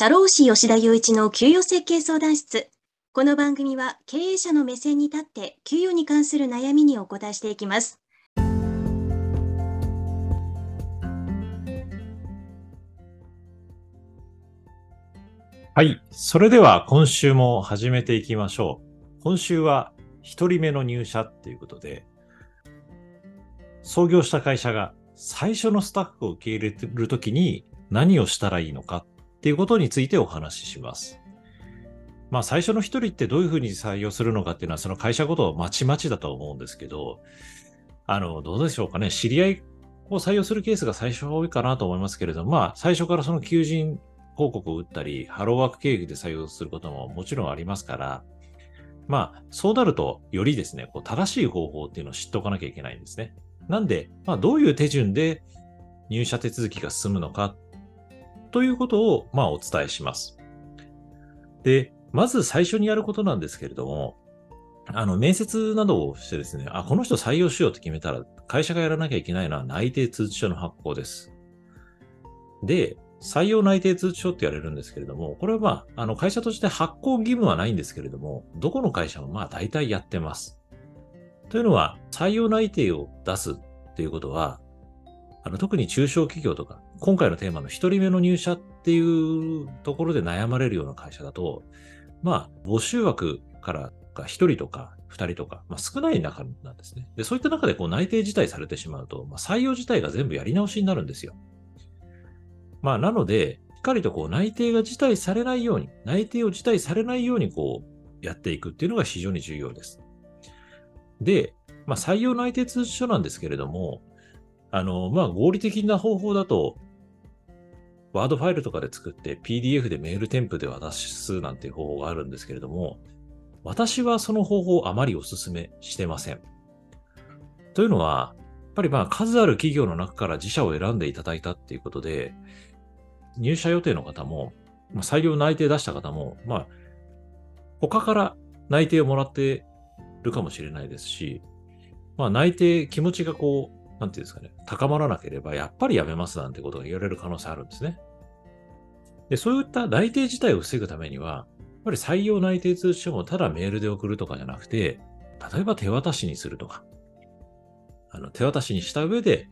社労士吉田雄一の給与設計相談室。この番組は経営者の目線に立って給与に関する悩みにお答えしていきます。はい。それでは今週も始めていきましょう。今週は1人目の入社っていうことで、創業した会社が最初のスタッフを受け入れるときに何をしたらいいのかっていうことについてお話しします。まあ最初の一人ってどういうふうに採用するのかっていうのはその会社ごとまちまちだと思うんですけど、あの、どうでしょうかね。知り合いを採用するケースが最初は多いかなと思いますけれども、まあ最初からその求人広告を打ったり、ハローワーク経由で採用することももちろんありますから、まあそうなるとよりですね、こう正しい方法っていうのを知っておかなきゃいけないんですね。なんで、まあどういう手順で入社手続きが進むのかということを、まあ、お伝えします。で、まず最初にやることなんですけれども、あの、面接などをしてですね、あ、この人採用しようと決めたら、会社がやらなきゃいけないのは内定通知書の発行です。で、採用内定通知書って言われるんですけれども、これはまあ、あの、会社として発行義務はないんですけれども、どこの会社もまあ大体やってます。というのは、採用内定を出すっていうことは、あの特に中小企業とか、今回のテーマの一人目の入社っていうところで悩まれるような会社だと、まあ、募集枠からが一人とか二人とか、まあ、少ない中なんですね。で、そういった中でこう内定辞退されてしまうと、まあ、採用自体が全部やり直しになるんですよ。まあ、なので、しっかりとこう内定が辞退されないように、内定を辞退されないようにこうやっていくっていうのが非常に重要です。で、まあ、採用内定通知書なんですけれども、あの、まあ、合理的な方法だと、ワードファイルとかで作って PDF でメール添付で渡すなんていう方法があるんですけれども、私はその方法をあまりお勧めしてません。というのは、やっぱりまあ数ある企業の中から自社を選んでいただいたっていうことで、入社予定の方も、まあ、採用内定出した方も、まあ、他から内定をもらってるかもしれないですし、まあ内定、気持ちがこう、なんていうんですかね、高まらなければ、やっぱりやめますなんてことが言われる可能性あるんですね。で、そういった内定自体を防ぐためには、やっぱり採用内定通知書もただメールで送るとかじゃなくて、例えば手渡しにするとか、あの手渡しにした上で、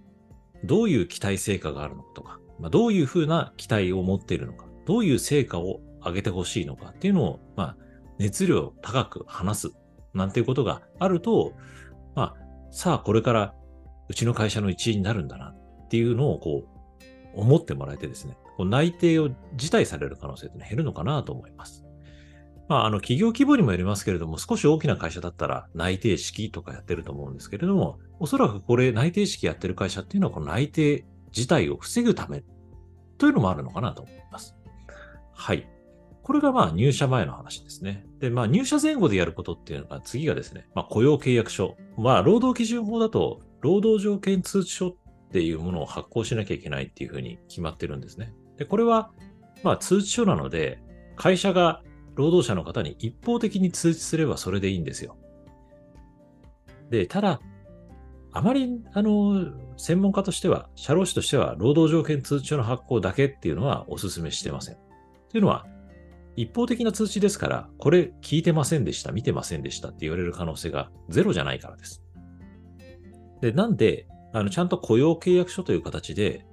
どういう期待成果があるのかとか、まあ、どういうふうな期待を持っているのか、どういう成果を上げてほしいのかっていうのを、まあ、熱量高く話すなんていうことがあると、まあ、さあこれからうちの会社の一員になるんだなっていうのをこう思ってもらえてですね、こう内定を辞退される可能性って減るのかなと思います。まあ、あの、企業規模にもよりますけれども、少し大きな会社だったら内定式とかやってると思うんですけれども、おそらくこれ内定式やってる会社っていうのは、この内定自体を防ぐためというのもあるのかなと思います。はい。これがまあ入社前の話ですね。で、まあ入社前後でやることっていうのが次がですね、まあ雇用契約書。まあ労働基準法だと労働条件通知書っていうものを発行しなきゃいけないっていうふうに決まってるんですね。で、これは、まあ通知書なので、会社が労働者の方に一方的に通知すればそれでいいんですよ。で、ただ、あまり、あの、専門家としては、社労士としては、労働条件通知書の発行だけっていうのはお勧めしてません。というのは、一方的な通知ですから、これ聞いてませんでした、見てませんでしたって言われる可能性がゼロじゃないからです。で、なんで、あの、ちゃんと雇用契約書という形で、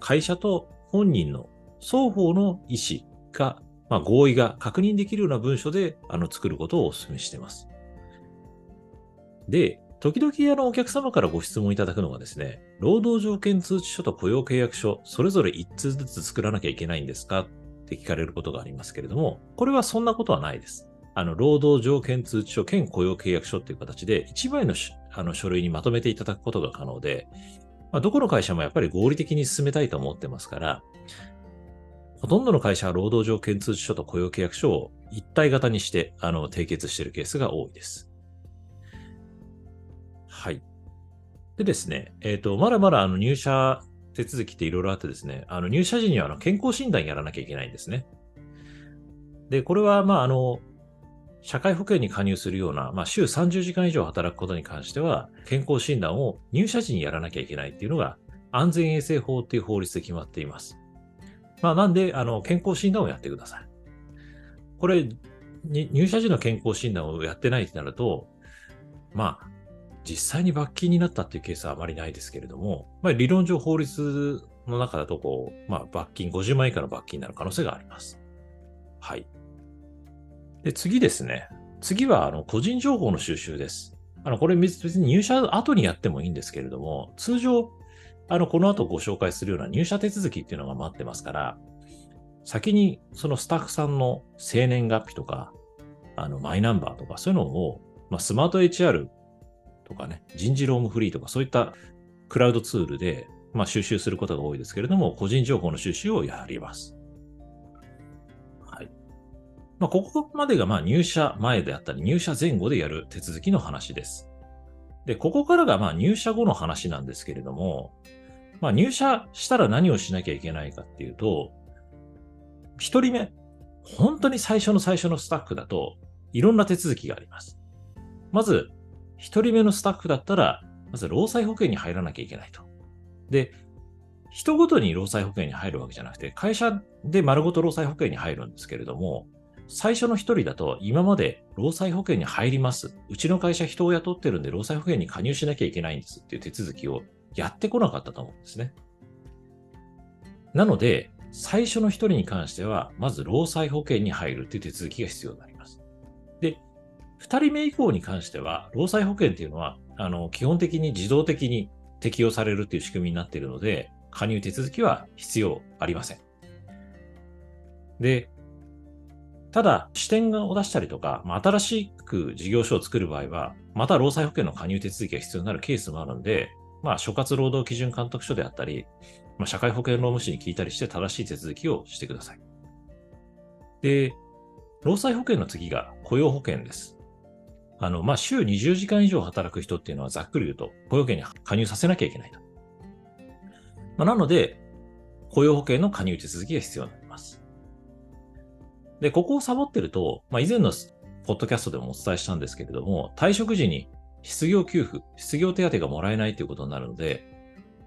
会社と本人の双方の意思が、まあ、合意が確認できるような文書で、あの、作ることをお勧めしています。で、時々あのお客様からご質問いただくのがですね、労働条件通知書と雇用契約書、それぞれ1通ずつ作らなきゃいけないんですか？って聞かれることがありますけれども、これはそんなことはないです。あの、労働条件通知書兼雇用契約書っていう形で、1枚のあの書類にまとめていただくことが可能で、まあ、どこの会社もやっぱり合理的に進めたいと思ってますから、ほとんどの会社は労働条件通知書と雇用契約書を一体型にしてあの締結しているケースが多いです。はい。でですね、えっ、ー、と、まだまだあの入社手続きっていろいろあってですね、あの入社時にはあの健康診断やらなきゃいけないんですね。で、これは、まあ、あの、社会保険に加入するような、まあ、週30時間以上働くことに関しては、健康診断を入社時にやらなきゃいけないっていうのが、安全衛生法っていう法律で決まっています。まあ、なんで、あの、健康診断をやってください。これ、入社時の健康診断をやってないってなると、まあ、実際に罰金になったっていうケースはあまりないですけれども、まあ、理論上法律の中だと、こう、まあ、罰金、50万以下の罰金になる可能性があります。はい。で、次ですね。次は、あの、個人情報の収集です。あの、これ別に入社後にやってもいいんですけれども、通常、あの、この後ご紹介するような入社手続きっていうのが待ってますから、先にそのスタッフさんの生年月日とか、あの、マイナンバーとか、そういうのを、まあ、スマート HR とかね、人事ロームフリーとか、そういったクラウドツールで、まあ、収集することが多いですけれども、個人情報の収集をやります。まあ、ここまでがまあ入社前であったり、入社前後でやる手続きの話です。で、ここからがまあ入社後の話なんですけれども、まあ、入社したら何をしなきゃいけないかっていうと、一人目、本当に最初の最初のスタッフだと、いろんな手続きがあります。まず、一人目のスタッフだったら、まず労災保険に入らなきゃいけないと。で、人ごとに労災保険に入るわけじゃなくて、会社で丸ごと労災保険に入るんですけれども、最初の一人だと今まで労災保険に入ります。うちの会社人を雇ってるんで労災保険に加入しなきゃいけないんですっていう手続きをやってこなかったと思うんですね。なので、最初の一人に関しては、まず労災保険に入るっていう手続きが必要になります。で、二人目以降に関しては、労災保険っていうのは、あの、基本的に自動的に適用されるっていう仕組みになっているので、加入手続きは必要ありません。で、ただ、支店を出したりとか、まあ、新しく事業所を作る場合は、また労災保険の加入手続きが必要になるケースもあるので、まあ、所轄労働基準監督署であったり、まあ、社会保険労務士に聞いたりして正しい手続きをしてください。で、労災保険の次が雇用保険です。あの、まあ、週20時間以上働く人っていうのはざっくり言うと雇用保険に加入させなきゃいけないと。まあ、なので、雇用保険の加入手続きが必要なります。で、ここをサボってると、まあ、以前のポッドキャストでもお伝えしたんですけれども、退職時に失業給付、失業手当がもらえないということになるので、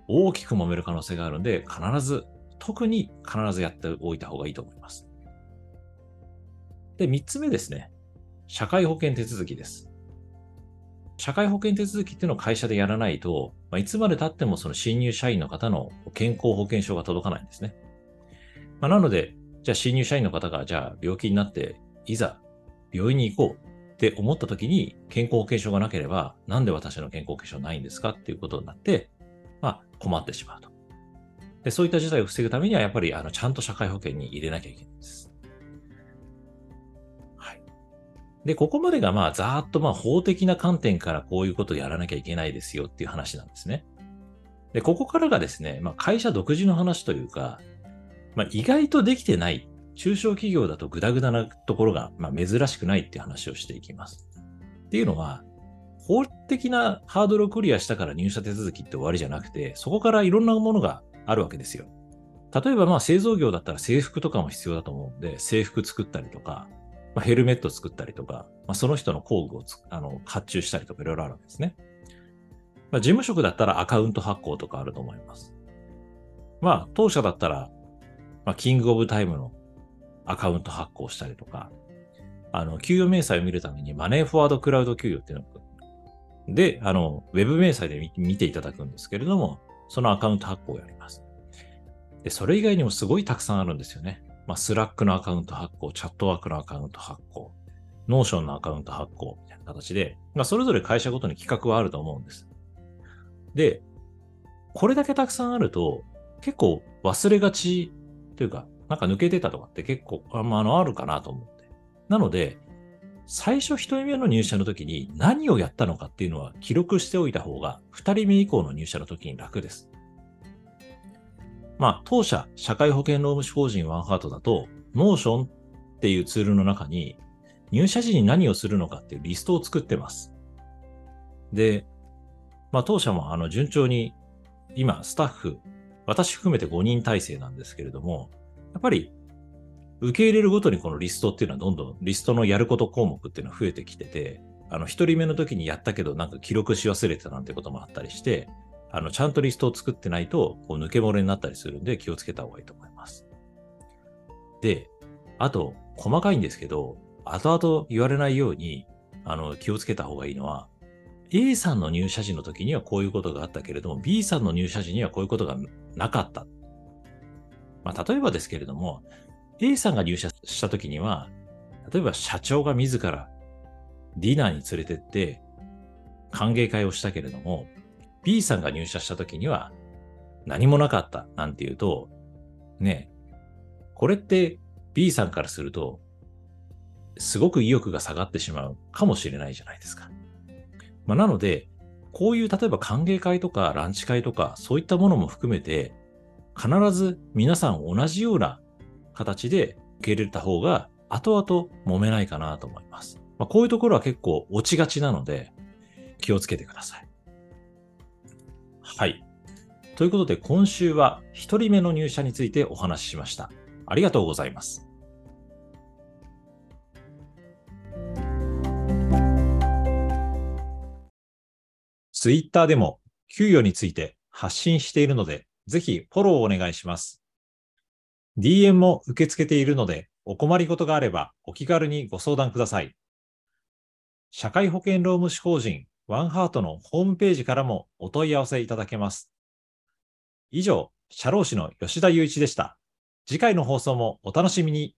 大きく揉める可能性があるので、必ず、特に必ずやっておいた方がいいと思います。で、三つ目ですね。社会保険手続きです。社会保険手続きっていうのを会社でやらないと、まあ、いつまで経ってもその新入社員の方の健康保険証が届かないんですね。まあ、なので、じゃあ新入社員の方が、じゃあ病気になって、いざ病院に行こうって思った時に健康保険証がなければ、なんで私の健康保険証ないんですかっていうことになって、まあ困ってしまうと。でそういった事態を防ぐためには、やっぱりあのちゃんと社会保険に入れなきゃいけないんです。はい。で、ここまでがまあざーっとまあ法的な観点からこういうことをやらなきゃいけないですよっていう話なんですね。で、ここからがですね、まあ会社独自の話というか、まあ、意外とできてない、中小企業だとグダグダなところが、まあ、珍しくないって話をしていきます。っていうのは、法的なハードルをクリアしたから入社手続きって終わりじゃなくて、そこからいろんなものがあるわけですよ。例えばまあ製造業だったら制服とかも必要だと思うんで、制服作ったりとか、まあ、ヘルメット作ったりとか、まあ、その人の工具をあの発注したりとかいろいろあるわけですね。まあ、事務職だったらアカウント発行とかあると思います。まあ、当社だったらまあ、キングオブタイムのアカウント発行したりとか、あの、給与明細を見るためにマネーフォワードクラウド給与っていうので、あの、ウェブ明細で見ていただくんですけれども、そのアカウント発行をやります。で、それ以外にもすごいたくさんあるんですよね。まあ、スラックのアカウント発行、チャットワークのアカウント発行、ノーションのアカウント発行みたいな形で、まあ、それぞれ会社ごとに企画はあると思うんです。で、これだけたくさんあると、結構忘れがちというか、なんか抜けてたとかって結構、ああの、あるかなと思って。なので、最初一人目の入社の時に何をやったのかっていうのは記録しておいた方が、二人目以降の入社の時に楽です。まあ、当社、社会保険労務士法人ワンハートだと、ノーションっていうツールの中に、入社時に何をするのかっていうリストを作ってます。で、まあ、当社もあの順調に今、スタッフ私含めて5人体制なんですけれども、やっぱり受け入れるごとにこのリストっていうのはどんどんリストのやること項目っていうのは増えてきてて、あの、一人目の時にやったけどなんか記録し忘れてたなんてこともあったりして、あの、ちゃんとリストを作ってないと、こう抜け漏れになったりするんで気をつけた方がいいと思います。で、あと、細かいんですけど、後々言われないように、あの、気をつけた方がいいのは、A さんの入社時の時にはこういうことがあったけれども、B さんの入社時にはこういうことがなかった。まあ、例えばですけれども、A さんが入社した時には、例えば社長が自らディナーに連れてって歓迎会をしたけれども、B さんが入社した時には何もなかったなんていうと、ね、これって B さんからすると、すごく意欲が下がってしまうかもしれないじゃないですか。まあ、なので、こういう例えば歓迎会とかランチ会とかそういったものも含めて、必ず皆さん同じような形で受け入れた方が後々揉めないかなと思います。まあ、こういうところは結構落ちがちなので気をつけてください。はい。ということで今週は1人目の入社についてお話ししました。ありがとうございます。ツイッターでも給与について発信しているので、ぜひフォローをお願いします。DM も受け付けているので、お困りごとがあればお気軽にご相談ください。社会保険労務士法人ワンハートのホームページからもお問い合わせいただけます。以上、社労士の吉田祐一でした。次回の放送もお楽しみに。